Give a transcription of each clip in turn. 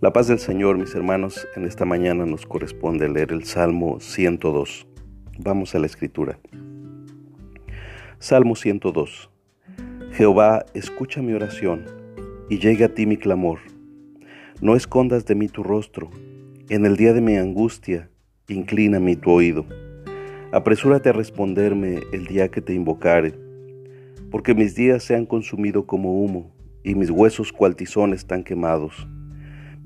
La paz del Señor, mis hermanos, en esta mañana nos corresponde leer el Salmo 102. Vamos a la escritura. Salmo 102. Jehová, escucha mi oración y llegue a ti mi clamor. No escondas de mí tu rostro. En el día de mi angustia, inclina mi tu oído. Apresúrate a responderme el día que te invocare, porque mis días se han consumido como humo y mis huesos cual tizones están quemados.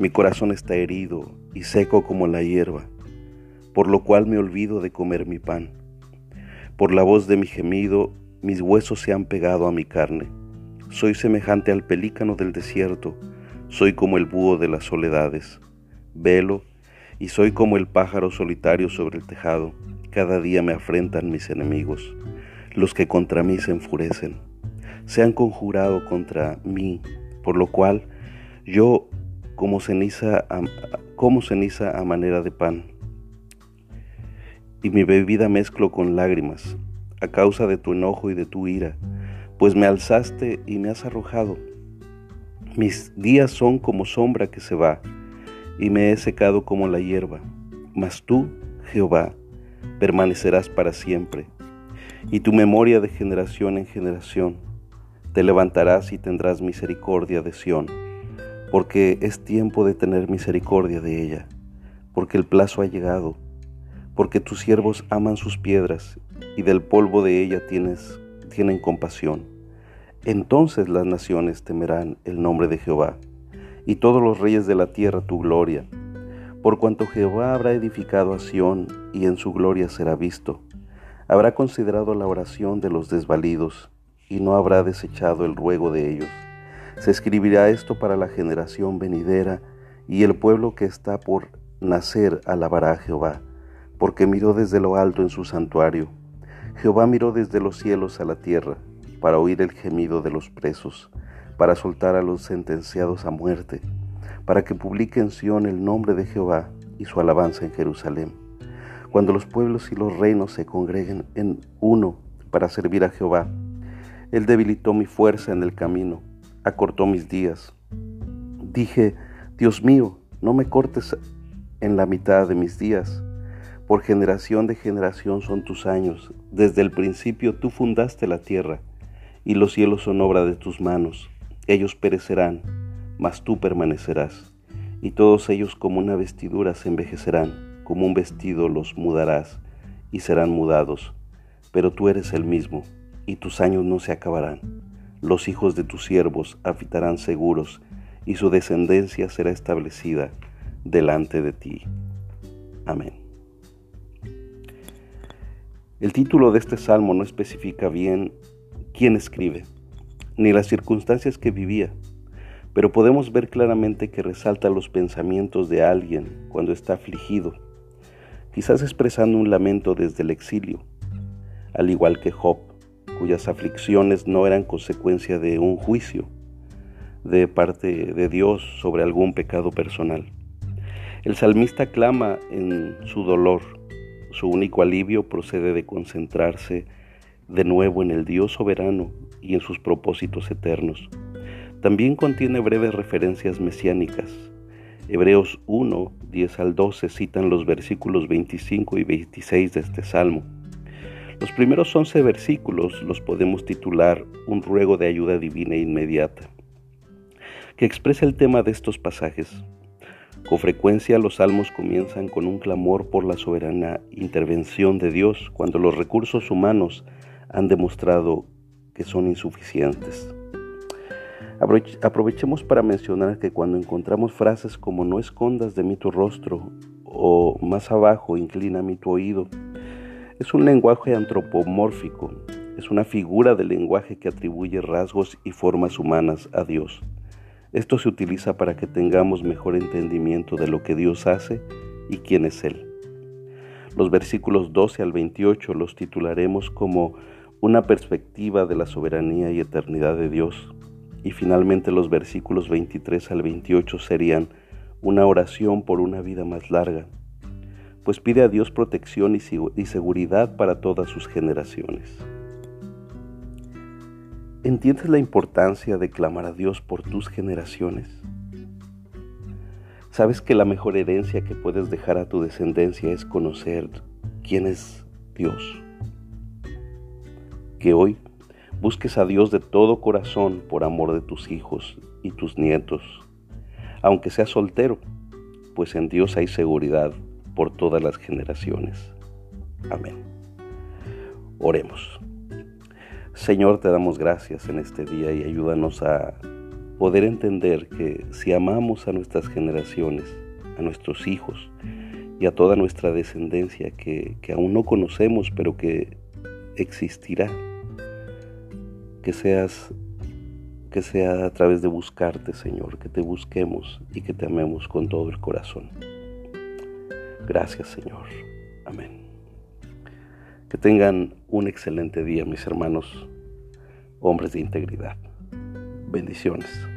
Mi corazón está herido y seco como la hierba, por lo cual me olvido de comer mi pan. Por la voz de mi gemido, mis huesos se han pegado a mi carne. Soy semejante al pelícano del desierto, soy como el búho de las soledades. Velo, y soy como el pájaro solitario sobre el tejado. Cada día me afrentan mis enemigos, los que contra mí se enfurecen se han conjurado contra mí, por lo cual yo como ceniza a, como ceniza a manera de pan, y mi bebida mezclo con lágrimas, a causa de tu enojo y de tu ira, pues me alzaste y me has arrojado. Mis días son como sombra que se va, y me he secado como la hierba. Mas tú, Jehová, permanecerás para siempre, y tu memoria de generación en generación. Te levantarás y tendrás misericordia de Sión, porque es tiempo de tener misericordia de ella, porque el plazo ha llegado, porque tus siervos aman sus piedras, y del polvo de ella tienes, tienen compasión. Entonces las naciones temerán el nombre de Jehová, y todos los reyes de la tierra tu gloria, por cuanto Jehová habrá edificado a Sión, y en su gloria será visto. Habrá considerado la oración de los desvalidos, y no habrá desechado el ruego de ellos. Se escribirá esto para la generación venidera, y el pueblo que está por nacer alabará a Jehová, porque miró desde lo alto en su santuario. Jehová miró desde los cielos a la tierra, para oír el gemido de los presos, para soltar a los sentenciados a muerte, para que publique en Sión el nombre de Jehová y su alabanza en Jerusalén. Cuando los pueblos y los reinos se congreguen en uno para servir a Jehová, él debilitó mi fuerza en el camino, acortó mis días. Dije, Dios mío, no me cortes en la mitad de mis días. Por generación de generación son tus años. Desde el principio tú fundaste la tierra, y los cielos son obra de tus manos. Ellos perecerán, mas tú permanecerás. Y todos ellos como una vestidura se envejecerán, como un vestido los mudarás, y serán mudados. Pero tú eres el mismo y tus años no se acabarán. Los hijos de tus siervos habitarán seguros, y su descendencia será establecida delante de ti. Amén. El título de este salmo no especifica bien quién escribe, ni las circunstancias que vivía, pero podemos ver claramente que resalta los pensamientos de alguien cuando está afligido, quizás expresando un lamento desde el exilio, al igual que Job, cuyas aflicciones no eran consecuencia de un juicio de parte de Dios sobre algún pecado personal. El salmista clama en su dolor. Su único alivio procede de concentrarse de nuevo en el Dios soberano y en sus propósitos eternos. También contiene breves referencias mesiánicas. Hebreos 1, 10 al 12 citan los versículos 25 y 26 de este salmo. Los primeros 11 versículos los podemos titular Un ruego de ayuda divina e inmediata, que expresa el tema de estos pasajes. Con frecuencia los salmos comienzan con un clamor por la soberana intervención de Dios cuando los recursos humanos han demostrado que son insuficientes. Aprovechemos para mencionar que cuando encontramos frases como no escondas de mí tu rostro o más abajo inclina mi tu oído, es un lenguaje antropomórfico, es una figura del lenguaje que atribuye rasgos y formas humanas a Dios. Esto se utiliza para que tengamos mejor entendimiento de lo que Dios hace y quién es Él. Los versículos 12 al 28 los titularemos como una perspectiva de la soberanía y eternidad de Dios. Y finalmente los versículos 23 al 28 serían una oración por una vida más larga pues pide a Dios protección y seguridad para todas sus generaciones. ¿Entiendes la importancia de clamar a Dios por tus generaciones? Sabes que la mejor herencia que puedes dejar a tu descendencia es conocer quién es Dios. Que hoy busques a Dios de todo corazón por amor de tus hijos y tus nietos, aunque seas soltero, pues en Dios hay seguridad por todas las generaciones. Amén. Oremos. Señor, te damos gracias en este día y ayúdanos a poder entender que si amamos a nuestras generaciones, a nuestros hijos y a toda nuestra descendencia que, aún no conocemos pero que existirá, que seas que sea a través de buscarte, Señor, que te busquemos y que te amemos con todo el corazón. Gracias, Señor. Amén. Que tengan un excelente día, mis hermanos, hombres de integridad. Bendiciones.